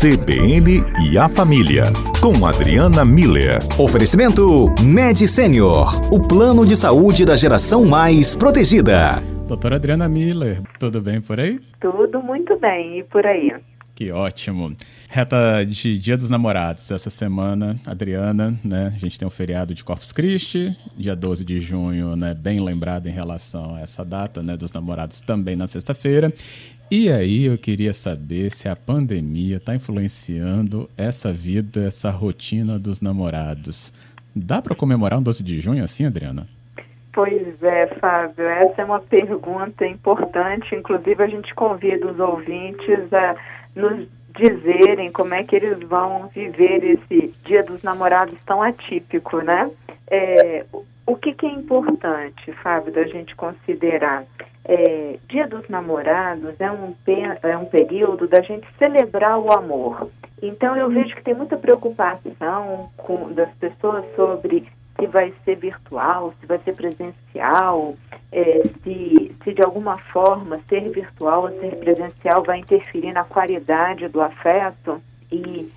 CBN e a Família, com Adriana Miller. Oferecimento Med Senior, o plano de saúde da geração mais protegida. Doutora Adriana Miller, tudo bem por aí? Tudo muito bem, e por aí? Que ótimo. Reta de Dia dos Namorados essa semana, Adriana, né? A gente tem um feriado de Corpus Christi, dia 12 de junho, né? Bem lembrado em relação a essa data, né? Dos namorados também na sexta-feira. E aí eu queria saber se a pandemia está influenciando essa vida, essa rotina dos namorados. Dá para comemorar um 12 de junho assim, Adriana? Pois é, Fábio, essa é uma pergunta importante. Inclusive, a gente convida os ouvintes a nos dizerem como é que eles vão viver esse Dia dos Namorados tão atípico, né? É, o que, que, é importante, Fábio, da gente considerar? É, Dia dos Namorados é um, é um período da gente celebrar o amor. Então eu vejo que tem muita preocupação com, das pessoas sobre se vai ser virtual, se vai ser presencial, é, se, se de alguma forma ser virtual ou ser presencial vai interferir na qualidade do afeto. E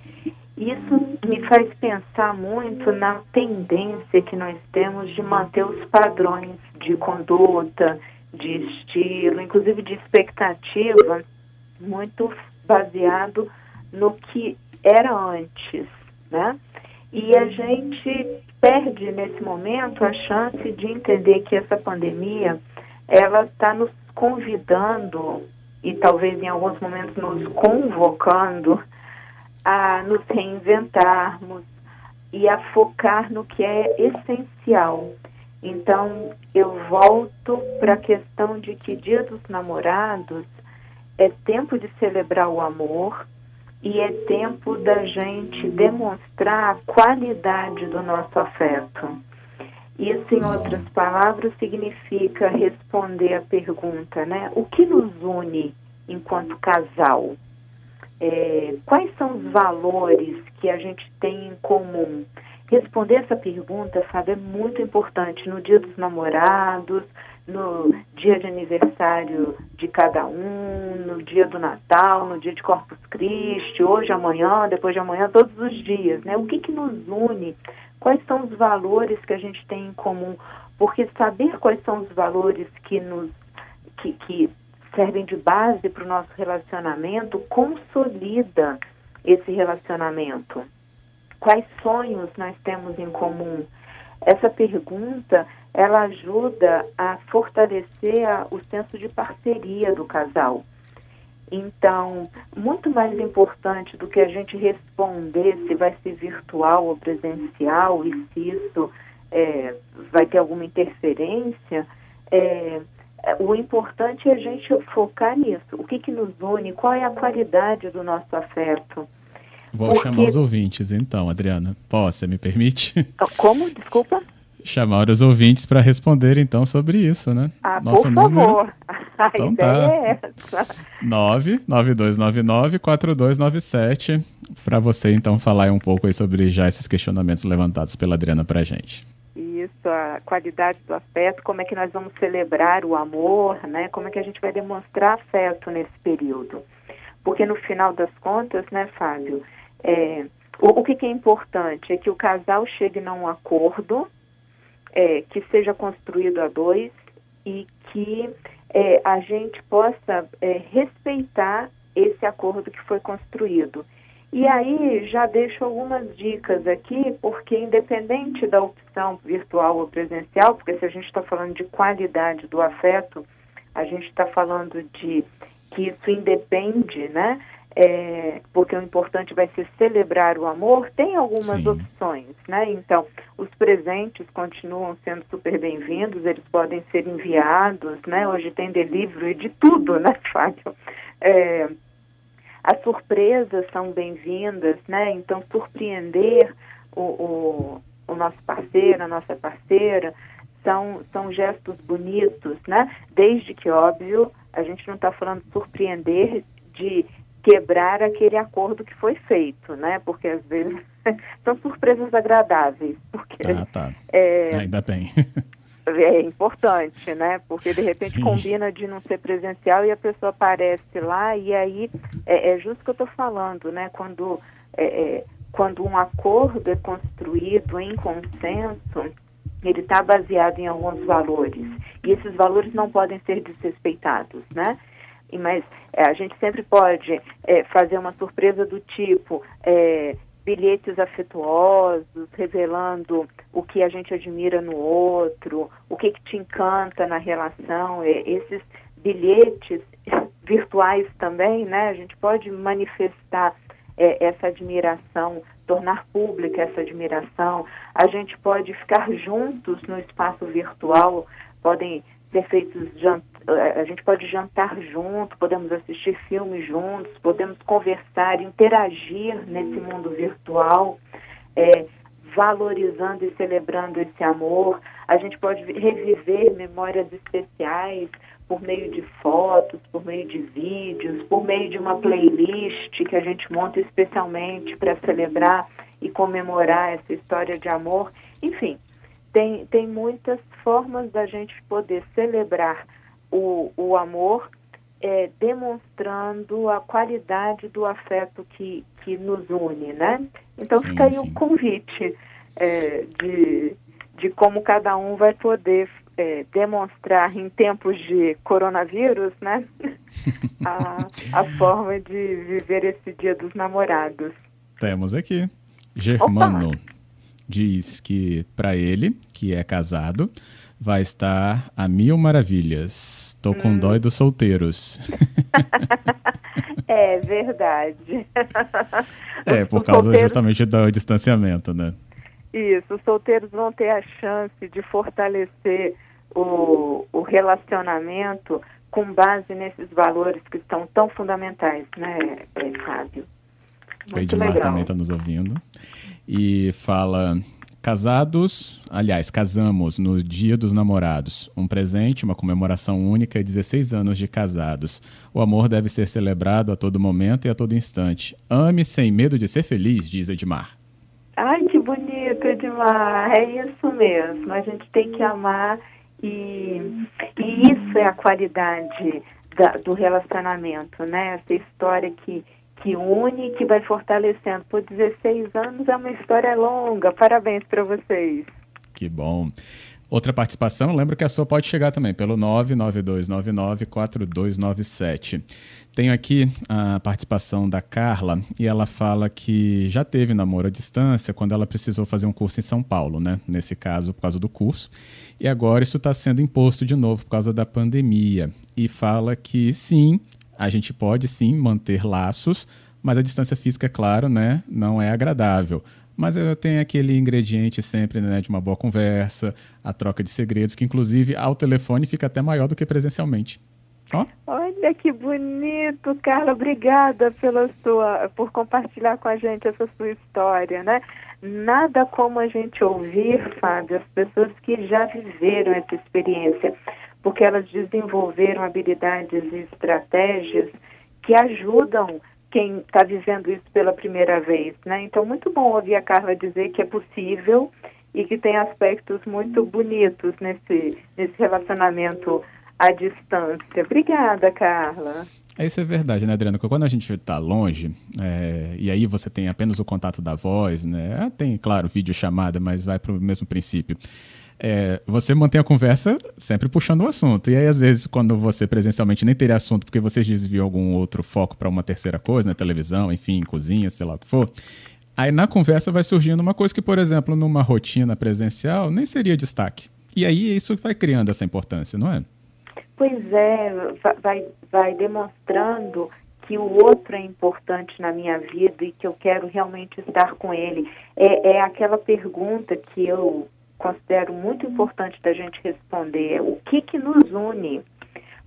isso me faz pensar muito na tendência que nós temos de manter os padrões de conduta, de estilo, inclusive de expectativa, muito baseado no que era antes, né? E a gente perde nesse momento a chance de entender que essa pandemia ela está nos convidando e talvez em alguns momentos nos convocando a nos reinventarmos e a focar no que é essencial. Então, eu volto para a questão de que Dia dos Namorados é tempo de celebrar o amor, e é tempo da gente demonstrar a qualidade do nosso afeto. Isso, em outras palavras, significa responder a pergunta, né? O que nos une enquanto casal? É, quais são os valores que a gente tem em comum? Responder essa pergunta, sabe, é muito importante no dia dos namorados, no dia de aniversário de cada um, no dia do Natal, no dia de Corpus Christi, hoje, amanhã, depois de amanhã, todos os dias, né? O que que nos une? Quais são os valores que a gente tem em comum? Porque saber quais são os valores que nos que, que servem de base para o nosso relacionamento consolida esse relacionamento. Quais sonhos nós temos em comum? Essa pergunta ela ajuda a fortalecer a, o senso de parceria do casal. Então, muito mais importante do que a gente responder se vai ser virtual ou presencial e se isso é, vai ter alguma interferência, é, o importante é a gente focar nisso. O que, que nos une? Qual é a qualidade do nosso afeto? Vou Porque... chamar os ouvintes, então, Adriana. Posso, me permite? Como? Desculpa? Chamar os ouvintes para responder então sobre isso, né? Ah, Nosso por número... favor. A então tá. é essa. 992994297 para você então falar um pouco aí sobre já esses questionamentos levantados pela Adriana para a gente. Isso, a qualidade do afeto, como é que nós vamos celebrar o amor, né? Como é que a gente vai demonstrar afeto nesse período? Porque no final das contas, né, Fábio, é, o, o que, que é importante é que o casal chegue num acordo é, que seja construído a dois e que é, a gente possa é, respeitar esse acordo que foi construído. E aí já deixo algumas dicas aqui, porque independente da opção virtual ou presencial, porque se a gente está falando de qualidade do afeto, a gente está falando de que isso independe, né? É, porque o importante vai ser celebrar o amor, tem algumas Sim. opções, né? Então, os presentes continuam sendo super bem-vindos, eles podem ser enviados, né? Hoje tem delivery de tudo, né, Fábio? É, as surpresas são bem-vindas, né? Então, surpreender o, o, o nosso parceiro, a nossa parceira, são, são gestos bonitos, né? Desde que, óbvio, a gente não está falando surpreender de quebrar aquele acordo que foi feito, né? Porque às vezes são surpresas agradáveis. Porque, ah, tá. É, Ainda bem. é importante, né? Porque de repente Sim. combina de não ser presencial e a pessoa aparece lá e aí é, é justo o que eu estou falando, né? Quando, é, é, quando um acordo é construído em consenso, ele está baseado em alguns valores e esses valores não podem ser desrespeitados, né? Mas é, a gente sempre pode é, fazer uma surpresa do tipo é, bilhetes afetuosos, revelando o que a gente admira no outro, o que, que te encanta na relação. Esses bilhetes virtuais também, né? A gente pode manifestar é, essa admiração, tornar pública essa admiração. A gente pode ficar juntos no espaço virtual, podem feitos jant... a gente pode jantar junto, podemos assistir filmes juntos, podemos conversar, interagir nesse mundo virtual, é, valorizando e celebrando esse amor. A gente pode reviver memórias especiais por meio de fotos, por meio de vídeos, por meio de uma playlist que a gente monta especialmente para celebrar e comemorar essa história de amor. Enfim, tem, tem muitas formas da gente poder celebrar o, o amor, é, demonstrando a qualidade do afeto que, que nos une, né? Então Sim, fica aí o convite é, de, de como cada um vai poder é, demonstrar em tempos de coronavírus, né? a, a forma de viver esse dia dos namorados. Temos aqui. Germano diz que para ele, que é casado, vai estar a mil maravilhas. Tô Hum. com dó dos solteiros. É verdade. é, por os causa solteiros- justamente do distanciamento, né? Isso, os solteiros vão ter a chance de fortalecer o, o relacionamento com base nesses valores que estão tão fundamentais, né, eh, Fábio? O Muito Edmar legal. também está nos ouvindo. E fala: casados, aliás, casamos no Dia dos Namorados. Um presente, uma comemoração única e 16 anos de casados. O amor deve ser celebrado a todo momento e a todo instante. Ame sem medo de ser feliz, diz Edmar. Ai, que bonito, Edmar. É isso mesmo. A gente tem que amar e, e isso é a qualidade da- do relacionamento, né? Essa história que, que une e que vai fortalecendo. Por 16 anos é uma história longa. Parabéns para vocês. Que bom. Outra participação, lembra que a sua pode chegar também pelo 992994297. Tenho aqui a participação da Carla e ela fala que já teve namoro à distância quando ela precisou fazer um curso em São Paulo, né? Nesse caso, por causa do curso. E agora isso está sendo imposto de novo por causa da pandemia. E fala que sim, a gente pode sim manter laços, mas a distância física, claro, né, não é agradável. Mas eu tenho aquele ingrediente sempre né, de uma boa conversa, a troca de segredos, que inclusive ao telefone fica até maior do que presencialmente. Ó, Olha que bonito, Carla. Obrigada pela sua, por compartilhar com a gente essa sua história, né? Nada como a gente ouvir, Fábio, as pessoas que já viveram essa experiência, porque elas desenvolveram habilidades e estratégias que ajudam quem está vivendo isso pela primeira vez, né? Então, muito bom ouvir a Carla dizer que é possível e que tem aspectos muito bonitos nesse, nesse relacionamento à distância. Obrigada, Carla. Isso é verdade, né, Adriana? Porque Quando a gente está longe, é, e aí você tem apenas o contato da voz, né? Tem, claro, vídeo chamada, mas vai para o mesmo princípio. É, você mantém a conversa sempre puxando o assunto. E aí, às vezes, quando você presencialmente nem teria assunto porque vocês desviam algum outro foco para uma terceira coisa, né? Televisão, enfim, cozinha, sei lá o que for. Aí na conversa vai surgindo uma coisa que, por exemplo, numa rotina presencial nem seria destaque. E aí isso vai criando essa importância, não é? Pois é, va- vai, vai demonstrando que o outro é importante na minha vida e que eu quero realmente estar com ele. É, é aquela pergunta que eu considero muito importante da gente responder: o que que nos une?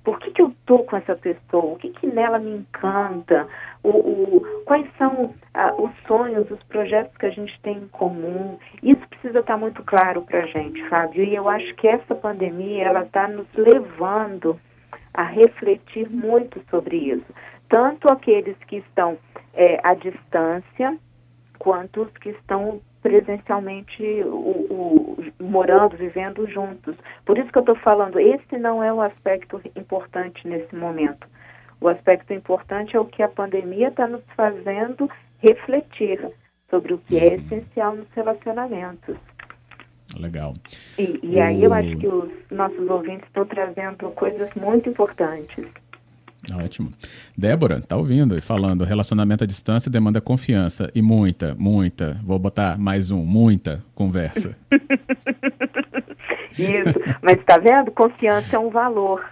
Por que, que eu estou com essa pessoa? O que, que nela me encanta? O, o- quais são os sonhos, os projetos que a gente tem em comum? Isso precisa estar muito claro para a gente, Fábio. E eu acho que essa pandemia ela está nos levando a refletir muito sobre isso. Tanto aqueles que estão eh, à distância, quanto os que estão presencialmente o, o, morando, vivendo juntos. Por isso que eu estou falando, esse não é o aspecto importante nesse momento. O aspecto importante é o que a pandemia está nos fazendo refletir sobre o que é essencial nos relacionamentos. Legal. E, e aí eu acho que os nossos ouvintes estão trazendo coisas muito importantes. Ótimo. Débora, tá ouvindo e falando, relacionamento à distância demanda confiança e muita, muita, vou botar mais um, muita conversa. Isso, mas está vendo? Confiança é um valor.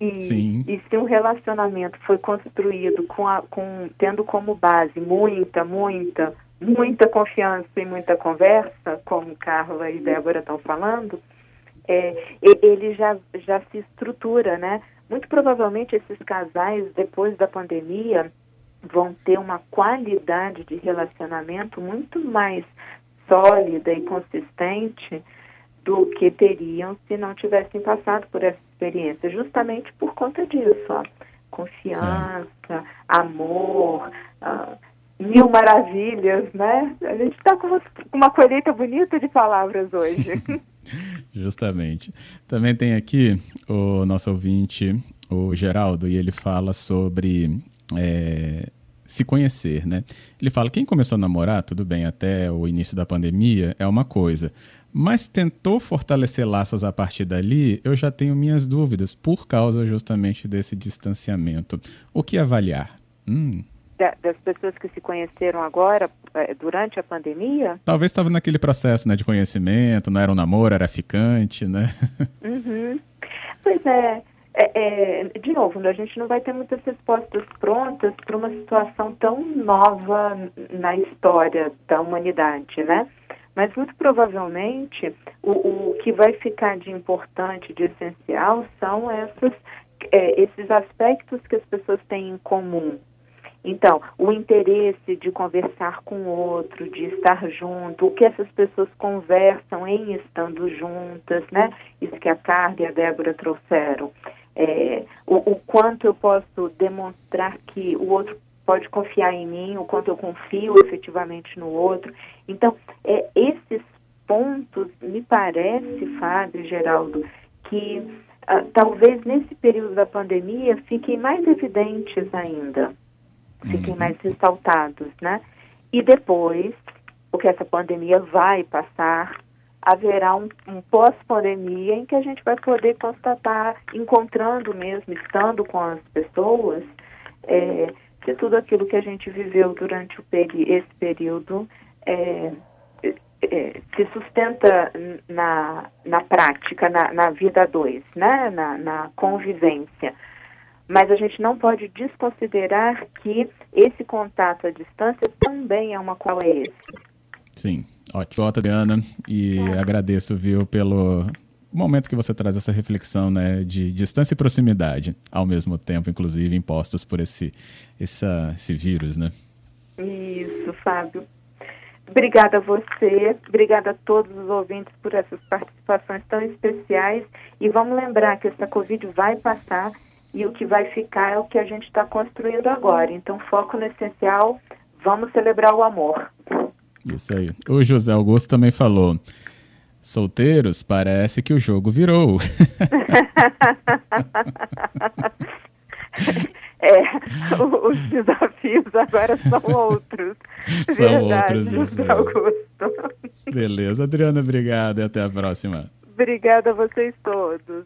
E, Sim. e se um relacionamento foi construído com, a, com tendo como base muita, muita, muita confiança e muita conversa, como Carla e Débora estão falando, é, ele já, já se estrutura, né? Muito provavelmente esses casais, depois da pandemia, vão ter uma qualidade de relacionamento muito mais sólida e consistente do que teriam se não tivessem passado por essa experiência, justamente por conta disso, ó. confiança, amor, uh, mil maravilhas, né? A gente está com uma colheita bonita de palavras hoje. Justamente. Também tem aqui o nosso ouvinte, o Geraldo, e ele fala sobre é, se conhecer, né? Ele fala: quem começou a namorar, tudo bem, até o início da pandemia, é uma coisa. Mas tentou fortalecer laços a partir dali, eu já tenho minhas dúvidas, por causa justamente desse distanciamento. O que avaliar? Hum das pessoas que se conheceram agora, eh, durante a pandemia? Talvez estava naquele processo né, de conhecimento, não era um namoro, era ficante, né? Uhum. Pois é, é, é, de novo, né, a gente não vai ter muitas respostas prontas para uma situação tão nova na história da humanidade, né? Mas muito provavelmente o, o que vai ficar de importante, de essencial, são essas, é, esses aspectos que as pessoas têm em comum, então, o interesse de conversar com o outro, de estar junto, o que essas pessoas conversam em estando juntas, né? Isso que a Carla e a Débora trouxeram. É, o, o quanto eu posso demonstrar que o outro pode confiar em mim, o quanto eu confio efetivamente no outro. Então, é, esses pontos, me parece, Fábio Geraldo, que ah, talvez nesse período da pandemia fiquem mais evidentes ainda fiquem uhum. mais ressaltados, né? E depois, o que essa pandemia vai passar, haverá um, um pós-pandemia em que a gente vai poder constatar, encontrando mesmo, estando com as pessoas, é, se tudo aquilo que a gente viveu durante o peri esse período é, é, se sustenta na, na prática, na, na vida dois, né? na, na convivência mas a gente não pode desconsiderar que esse contato à distância também é uma qual é esse. Sim, ótimo, Adriana, e é. agradeço, viu, pelo momento que você traz essa reflexão, né, de distância e proximidade, ao mesmo tempo, inclusive, impostos por esse, essa, esse vírus, né? Isso, Fábio. Obrigada a você, obrigada a todos os ouvintes por essas participações tão especiais e vamos lembrar que essa Covid vai passar e o que vai ficar é o que a gente está construindo agora. Então, foco no essencial, vamos celebrar o amor. Isso aí. O José Augusto também falou. Solteiros, parece que o jogo virou. é, os desafios agora são outros. São Verdade, outros, José Augusto. Beleza, Adriana, obrigado e até a próxima. Obrigada a vocês todos.